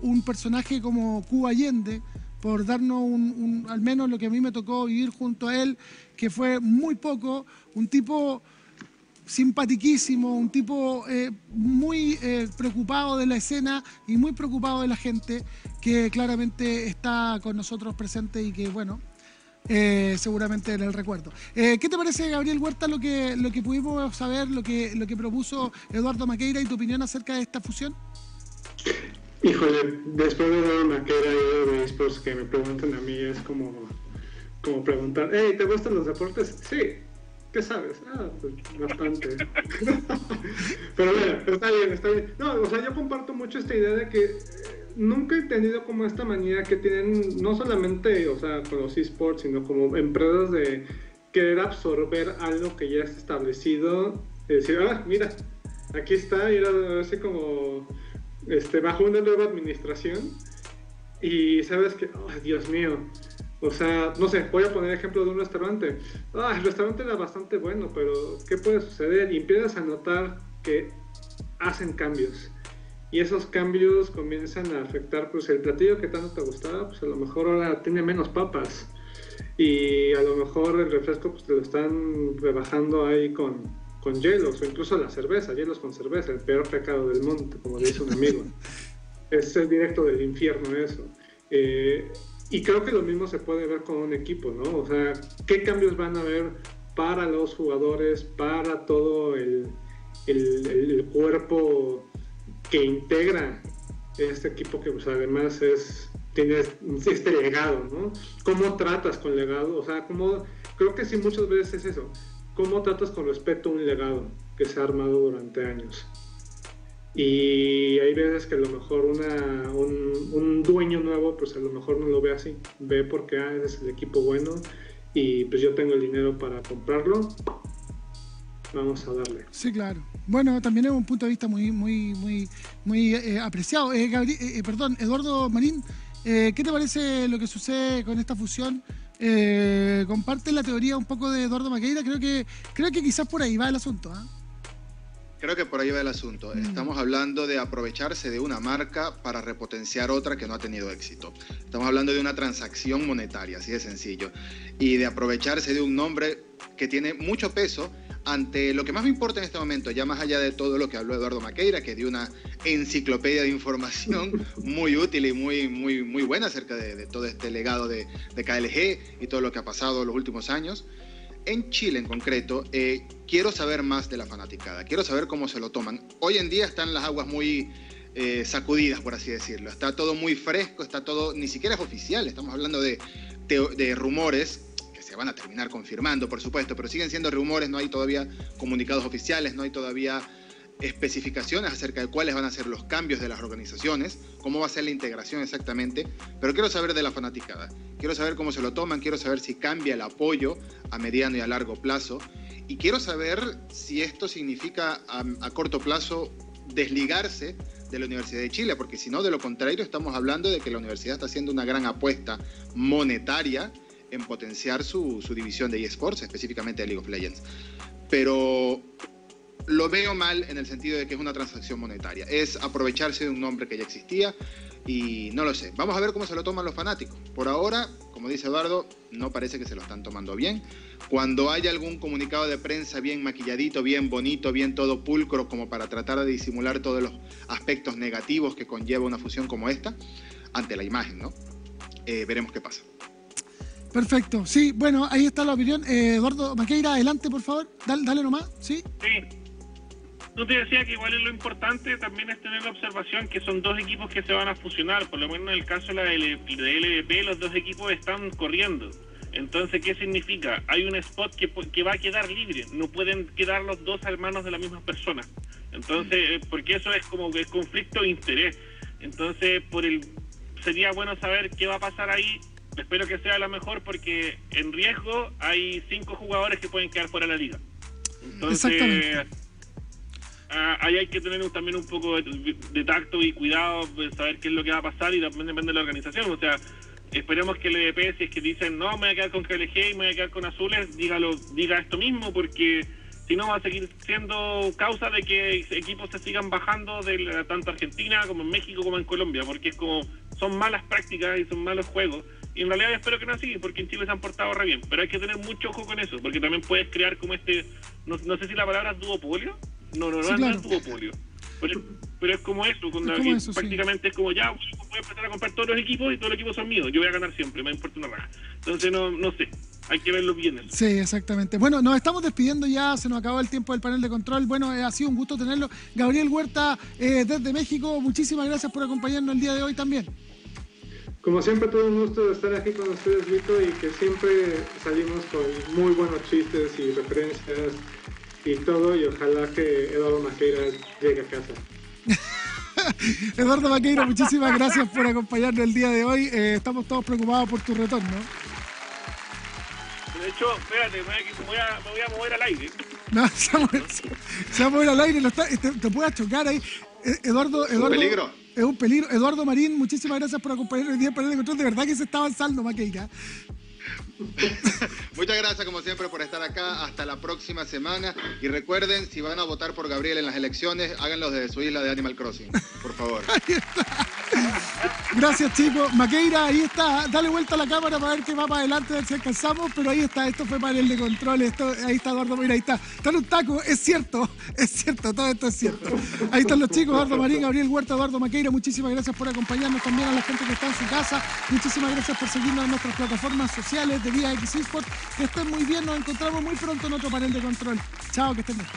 un personaje como Cuba Allende, por darnos un, al menos lo que a mí me tocó vivir junto a él, que fue muy poco, un tipo simpatiquísimo, un tipo eh, muy eh, preocupado de la escena y muy preocupado de la gente, que claramente está con nosotros presente y que, bueno, eh, seguramente en el recuerdo. ¿Qué te parece, Gabriel Huerta, lo que, lo que pudimos saber, lo que, lo que propuso Eduardo Maqueira y tu opinión acerca de esta fusión? Híjole, después de Eduardo Maqueira y de esports que me preguntan a mí es como, como preguntar, hey, ¿te gustan los deportes? Sí. ¿Qué sabes? Ah, pues bastante. Pero bueno, está bien, está bien. No, o sea, yo comparto mucho esta idea de que nunca he tenido como esta manía que tienen, no solamente, o sea, con los esports, sino como empresas de querer absorber algo que ya está establecido y decir, ah, mira, aquí está, y era así como este, bajo una nueva administración y sabes que, Dios mío, o sea, no sé, voy a poner ejemplo de un restaurante. Ah, el restaurante era bastante bueno, pero ¿qué puede suceder? Y empiezas a notar que hacen cambios. Y esos cambios comienzan a afectar, pues el platillo que tanto te gustaba, pues a lo mejor ahora tiene menos papas. Y a lo mejor el refresco, pues te lo están rebajando ahí con, con hielos, o incluso la cerveza, hielos con cerveza, el peor pecado del mundo, como dice un amigo. es el directo del infierno eso. Eh, y creo que lo mismo se puede ver con un equipo, ¿no? O sea, ¿qué cambios van a haber para los jugadores, para todo el, el, cuerpo que integra este equipo que pues, además es tiene este legado, ¿no? ¿Cómo tratas con legado? O sea, ¿cómo, creo que sí muchas veces es eso. ¿Cómo tratas con respeto un legado que se ha armado durante años? Y hay veces que a lo mejor una, un, dueño nuevo, pues a lo mejor no lo ve así. Ve porque ah, es el equipo bueno y pues yo tengo el dinero para comprarlo. Vamos a darle. Sí, claro. Bueno, también es un punto de vista muy, muy, muy, muy eh, apreciado. Eh, eh, perdón, Eduardo Marín, ¿qué te parece lo que sucede con esta fusión? Comparte la teoría un poco de Eduardo Maqueira. Creo que, creo que quizás por ahí va el asunto. ¿ah? Creo que por ahí va el asunto. Mm. Estamos hablando de aprovecharse de una marca para repotenciar otra que no ha tenido éxito. Estamos hablando de una transacción monetaria, así de sencillo. Y de aprovecharse de un nombre que tiene mucho peso ante lo que más me importa en este momento, ya más allá de todo lo que habló Eduardo Maqueira, que dio una enciclopedia de información muy útil y muy, muy, muy buena acerca de, todo este legado de, KLG y todo lo que ha pasado en los últimos años en Chile en concreto, eh, quiero saber más de la fanaticada, quiero saber cómo se lo toman. Hoy en día están las aguas muy eh, sacudidas, por así decirlo. Está todo muy fresco, está todo, ni siquiera es oficial, estamos hablando de, de rumores se van a terminar confirmando, por supuesto, pero siguen siendo rumores, no hay todavía comunicados oficiales, no hay todavía especificaciones acerca de cuáles van a ser los cambios de las organizaciones, cómo va a ser la integración exactamente, pero quiero saber de la fanaticada, quiero saber cómo se lo toman, quiero saber si cambia el apoyo a mediano y a largo plazo, y quiero saber si esto significa a, corto plazo desligarse de la Universidad de Chile, porque si no, de lo contrario, estamos hablando de que la universidad está haciendo una gran apuesta monetaria en potenciar su, división de eSports, específicamente de League of Legends. Pero lo veo mal en el sentido de que es una transacción monetaria. Es aprovecharse de un nombre que ya existía y no lo sé. Vamos a ver cómo se lo toman los fanáticos. Por ahora, como dice Eduardo, no parece que se lo están tomando bien. Cuando haya algún comunicado de prensa bien maquilladito, bien bonito, bien todo pulcro, como para tratar de disimular todos los aspectos negativos que conlleva una fusión como esta, ante la imagen, ¿no? Eh, veremos qué pasa. Perfecto, sí, bueno, ahí está la opinión. Eh, Eduardo Maqueira, adelante, por favor. Dale, dale nomás, ¿sí? Sí, no te decía que igual es lo importante también es tener la observación que son dos equipos que se van a fusionar, por lo menos en el caso de la LVP, los dos equipos están corriendo. Entonces, ¿qué significa? Hay un spot que, que va a quedar libre, no pueden quedar los dos hermanos de la misma persona. Entonces, eh, porque eso es como que conflicto de interés. Entonces, por el sería bueno saber qué va a pasar ahí. Espero que sea la mejor porque en riesgo hay cinco jugadores que pueden quedar fuera de la liga. Entonces, Ah, ahí hay que tener también un poco de, tacto y cuidado, de saber qué es lo que va a pasar y también depende de la organización. O sea, esperemos que el EDP, si es que dicen no, me voy a quedar con KLG y me voy a quedar con Azules, dígalo, diga esto mismo, porque si no va a seguir siendo causa de que equipos se sigan bajando de tanto Argentina como en México como en Colombia, porque es como son malas prácticas y son malos juegos. Y en realidad espero que no así, porque en Chile se han portado re bien. Pero hay que tener mucho ojo con eso, porque también puedes crear como este, no, no sé si la palabra es duopolio, no, no, no, es duopolio. Pero, pero, es como eso, prácticamente es como ya voy a empezar a comprar todos los equipos y todos los equipos son míos. Yo voy a ganar siempre, me importa una raja. Entonces, no, no sé, hay que verlo bien. Sí, exactamente. Bueno, nos estamos despidiendo ya, se nos acabó el tiempo del panel de control. Bueno, eh, ha sido un gusto tenerlo. Gabriel Huerta, eh, desde México, muchísimas gracias por acompañarnos el día de hoy también. Como siempre, todo un gusto estar aquí con ustedes, Vito, y que siempre salimos con muy buenos chistes y referencias y todo, y ojalá que Eduardo Maqueira llegue a casa. Eduardo Maqueira, muchísimas gracias por acompañarnos el día de hoy. Eh, estamos todos preocupados por tu retorno. De hecho, espérate, me voy a, me voy a, mover al aire. No, se va a mover, se va a mover al aire, lo está- te, te puede chocar ahí. Eh, Eduardo, Eduardo. peligro. Es un peligro. Eduardo Marín, muchísimas gracias por acompañarnos hoy día Panel de Control. De verdad que se está avanzando, Maqueira. Muchas gracias como siempre por estar acá. Hasta la próxima semana. Y recuerden, si van a votar por Gabriel en las elecciones, háganlo desde su isla de Animal Crossing. Por favor. Gracias, chicos. Maqueira, ahí está. Dale vuelta a la cámara para ver qué va para adelante, a ver si alcanzamos. Pero ahí está, esto fue panel de control. Esto, ahí está Eduardo, mira, ahí está. Está en un taco, es cierto, es cierto, todo esto es cierto. Ahí están los chicos, Eduardo Marín, Gabriel Huerta, Eduardo Maqueira. Muchísimas gracias por acompañarnos también a la gente que está en su casa. Muchísimas gracias por seguirnos en nuestras plataformas sociales ferretería X Sport. Que estén muy bien, nos encontramos muy pronto en otro panel de control. Chao, que estén bien.